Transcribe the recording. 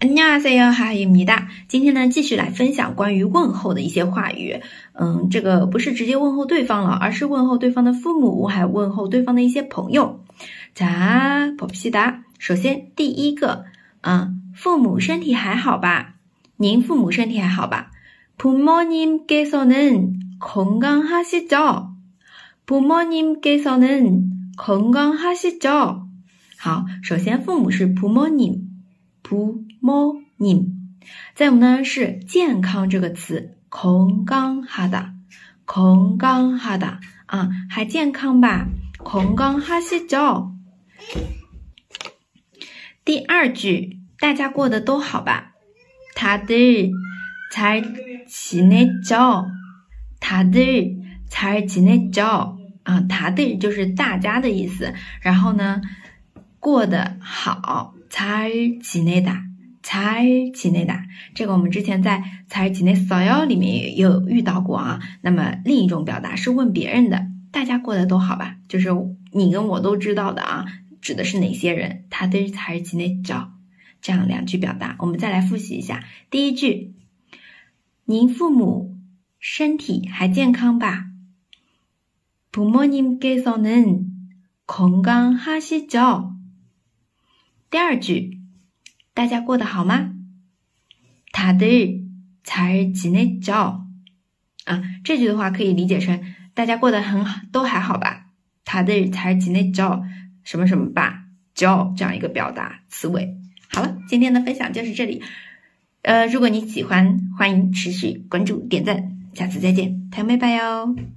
안녕하세요하입니 다。 今天呢，继续来分享关于问候的一些话语。嗯，这个不是直接问候对方了，而是问候对方的父母，还问候对方的一些朋友。자婆봅시 다。 首先第一个，嗯，父母身体还好吧？您父母身体还好吧？부모님께서는건강하시 죠？ 부모님께서는건강하시 죠？ 好，首先父母是부모 님。 不摸你，再有呢是健康这个词，空刚哈达，空刚哈达啊，还健康吧？空刚哈西죠第二句，大家过得都好吧？다들잘지내 죠？ 다들잘지내 죠？ 啊，다들就是大家的意思。然后呢，过得好。 才几内达，才几内达，这个我们之前在才几内骚扰里面有遇到过啊。那么另一种表达是问别人的，大家过得都好吧？就是你跟我都知道的啊，指的是哪些人？他的才几内找这样两句表达，我们再来复习一下。第一句，您父母身体还健康吧？부모님께서는건강하시 죠？ 第二句，大家过得好吗？다들잘지내 죠？ 啊，这句的话可以理解成大家过得很好，都还好吧？다들잘지내 죠？ 什么什么吧？죠这样一个表达词尾。好了，今天的分享就是这里。呃，如果你喜欢，欢迎持续关注、点赞。下次再见，太美拜哟。